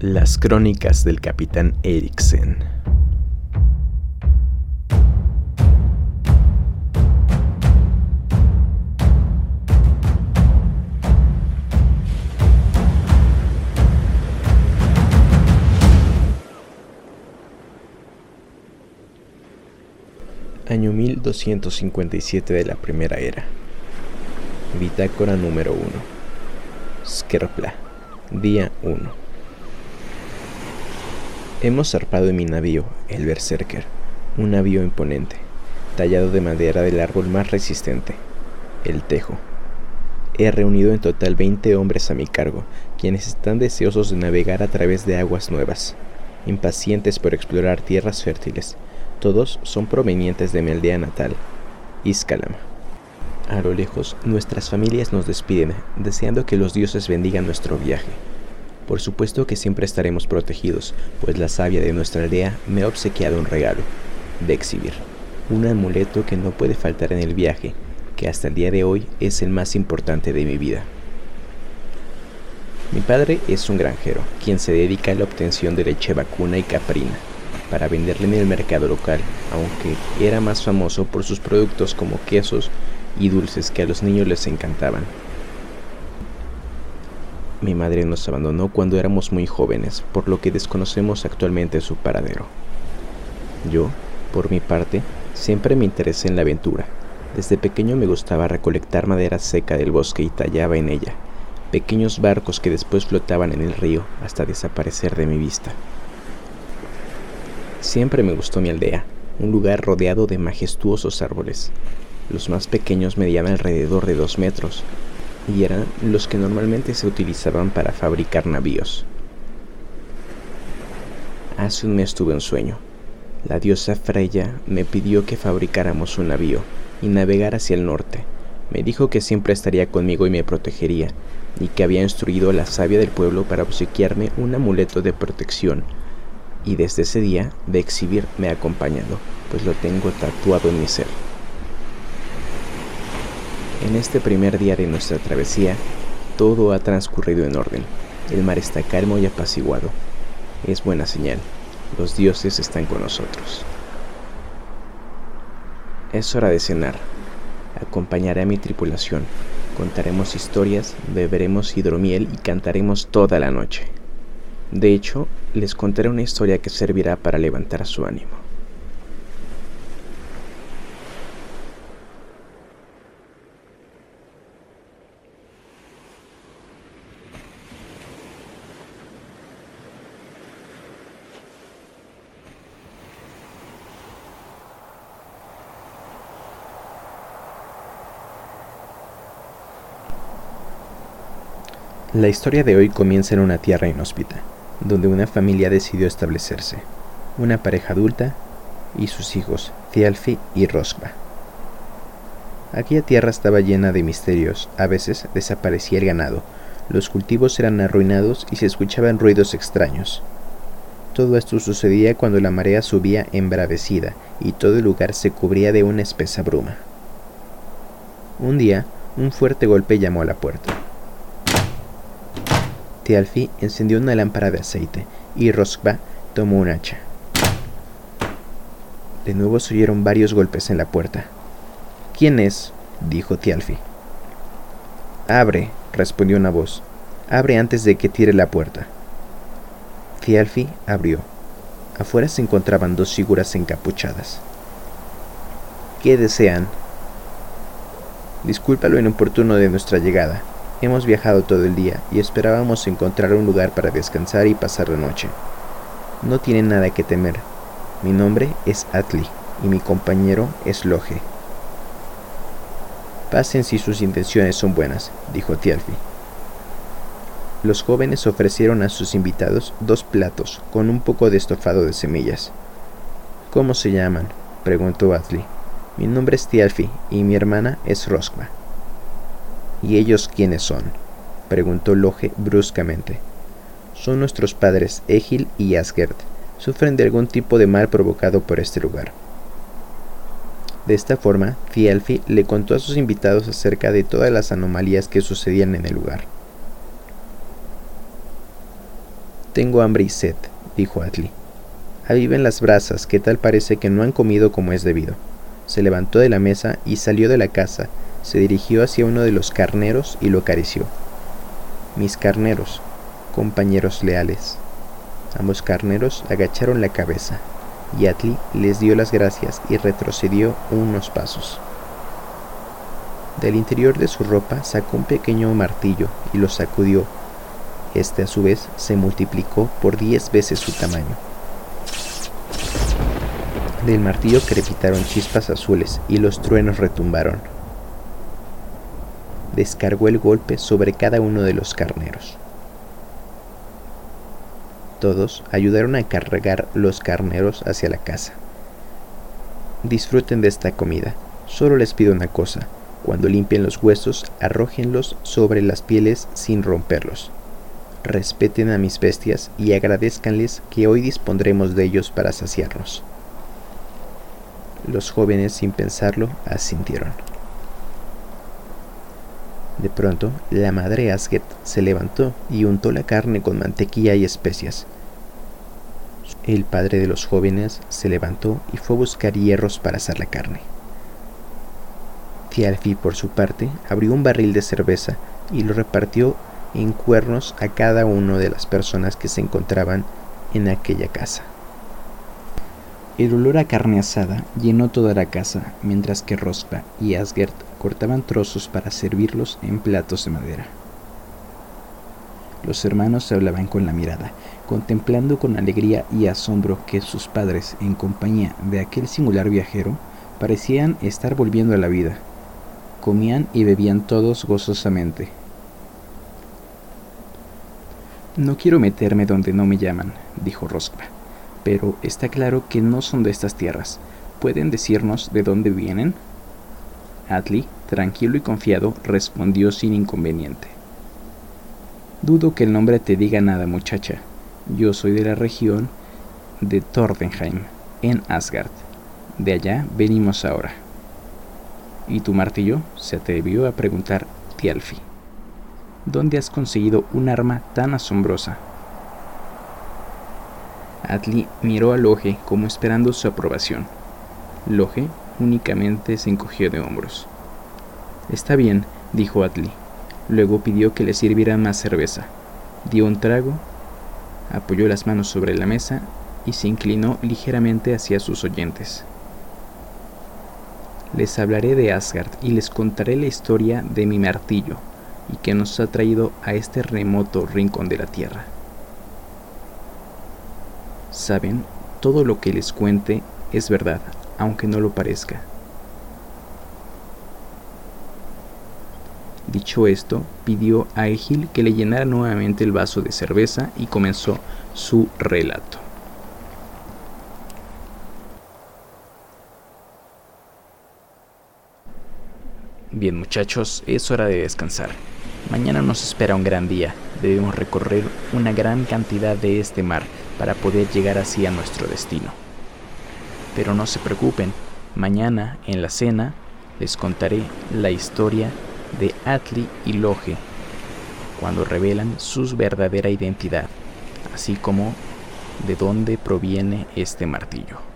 Las crónicas del capitán Eriksen. Año 1257 de la Primera Era. Bitácora número 1. Skerpla. Día 1. Hemos zarpado en mi navío, el Berserker, un navío imponente, tallado de madera del árbol más resistente, el tejo. He reunido en total 20 hombres a mi cargo, quienes están deseosos de navegar a través de aguas nuevas, impacientes por explorar tierras fértiles. Todos son provenientes de mi aldea natal, Iskalama. A lo lejos, nuestras familias nos despiden, deseando que los dioses bendigan nuestro viaje. Por supuesto que siempre estaremos protegidos, pues la sabia de nuestra aldea me ha obsequiado un regalo, de exhibir, un amuleto que no puede faltar en el viaje, que hasta el día de hoy es el más importante de mi vida. Mi padre es un granjero, quien se dedica a la obtención de leche vacuna y caprina, para venderle en el mercado local, aunque era más famoso por sus productos como quesos, y dulces que a los niños les encantaban. Mi madre nos abandonó cuando éramos muy jóvenes, por lo que desconocemos actualmente su paradero. Yo, por mi parte, siempre me interesé en la aventura. Desde pequeño me gustaba recolectar madera seca del bosque y tallaba en ella, pequeños barcos que después flotaban en el río hasta desaparecer de mi vista. Siempre me gustó mi aldea, un lugar rodeado de majestuosos árboles, los más pequeños medían alrededor de dos metros y eran los que normalmente se utilizaban para fabricar navíos. Hace un mes tuve un sueño. La diosa Freya me pidió que fabricáramos un navío y navegar hacia el norte. Me dijo que siempre estaría conmigo y me protegería, y que había instruido a la sabia del pueblo para obsequiarme un amuleto de protección, y desde ese día de exhibir me ha acompañado, pues lo tengo tatuado en mi ser. En este primer día de nuestra travesía, todo ha transcurrido en orden. El mar está calmo y apaciguado. Es buena señal. Los dioses están con nosotros. Es hora de cenar. Acompañaré a mi tripulación. Contaremos historias, beberemos hidromiel y cantaremos toda la noche. De hecho, les contaré una historia que servirá para levantar su ánimo. La historia de hoy comienza en una tierra inhóspita, donde una familia decidió establecerse, una pareja adulta y sus hijos, Thialfi y Roskva. Aquella tierra estaba llena de misterios, a veces desaparecía el ganado, los cultivos eran arruinados y se escuchaban ruidos extraños. Todo esto sucedía cuando la marea subía embravecida y todo el lugar se cubría de una espesa bruma. Un día, un fuerte golpe llamó a la puerta. Thialfi encendió una lámpara de aceite y Roskva tomó un hacha. De nuevo se oyeron varios golpes en la puerta. ¿Quién es? dijo Thialfi. Abre, respondió una voz. Abre antes de que tire la puerta. Thialfi abrió. Afuera se encontraban dos figuras encapuchadas. ¿Qué desean? Disculpa lo inoportuno de nuestra llegada, Hemos viajado todo el día y esperábamos encontrar un lugar para descansar y pasar la noche. No tienen nada que temer. Mi nombre es Atli y mi compañero es Loge. Pasen si sus intenciones son buenas, dijo Tialfi. Los jóvenes ofrecieron a sus invitados dos platos con un poco de estofado de semillas. ¿Cómo se llaman? preguntó Atli. Mi nombre es Tialfi y mi hermana es Roskva. ¿Y ellos quiénes son? preguntó Loge bruscamente. Son nuestros padres Egil y Asgerd. Sufren de algún tipo de mal provocado por este lugar. De esta forma, Thialfi le contó a sus invitados acerca de todas las anomalías que sucedían en el lugar. Tengo hambre y sed, dijo Atli. Aviven las brasas, que tal parece que no han comido como es debido. Se levantó de la mesa y salió de la casa. Se dirigió hacia uno de los carneros y lo acarició. Mis carneros, compañeros leales. Ambos carneros agacharon la cabeza, y Atli les dio las gracias y retrocedió unos pasos. Del interior de su ropa sacó un pequeño martillo y lo sacudió. Este a su vez se multiplicó por diez veces su tamaño. Del martillo crepitaron chispas azules y los truenos retumbaron. Descargó el golpe sobre cada uno de los carneros. Todos ayudaron a cargar los carneros hacia la casa. Disfruten de esta comida. Solo les pido una cosa. Cuando limpien los huesos, arrójenlos sobre las pieles sin romperlos. Respeten a mis bestias y agradezcanles que hoy dispondremos de ellos para saciarnos. Los jóvenes, sin pensarlo, asintieron. De pronto, la madre Asget se levantó y untó la carne con mantequilla y especias. El padre de los jóvenes se levantó y fue a buscar hierros para hacer la carne. Thialfi, por su parte, abrió un barril de cerveza y lo repartió en cuernos a cada una de las personas que se encontraban en aquella casa. El olor a carne asada llenó toda la casa, mientras que Rospa y Asgert cortaban trozos para servirlos en platos de madera. Los hermanos hablaban con la mirada, contemplando con alegría y asombro que sus padres, en compañía de aquel singular viajero, parecían estar volviendo a la vida. Comían y bebían todos gozosamente. No quiero meterme donde no me llaman, dijo Rospa pero está claro que no son de estas tierras. ¿Pueden decirnos de dónde vienen? Atli, tranquilo y confiado, respondió sin inconveniente. Dudo que el nombre te diga nada, muchacha. Yo soy de la región de Tordenheim, en Asgard. De allá venimos ahora. ¿Y tu martillo? se atrevió a preguntar Tialfi. ¿Dónde has conseguido un arma tan asombrosa? Atli miró a Loge como esperando su aprobación. Loge únicamente se encogió de hombros. Está bien, dijo Atli. Luego pidió que le sirvieran más cerveza. Dio un trago, apoyó las manos sobre la mesa y se inclinó ligeramente hacia sus oyentes. Les hablaré de Asgard y les contaré la historia de mi martillo y que nos ha traído a este remoto rincón de la tierra. Saben, todo lo que les cuente es verdad, aunque no lo parezca. Dicho esto, pidió a Egil que le llenara nuevamente el vaso de cerveza y comenzó su relato. Bien muchachos, es hora de descansar. Mañana nos espera un gran día. Debemos recorrer una gran cantidad de este mar para poder llegar así a nuestro destino. Pero no se preocupen, mañana en la cena les contaré la historia de Atli y Loge cuando revelan su verdadera identidad, así como de dónde proviene este martillo.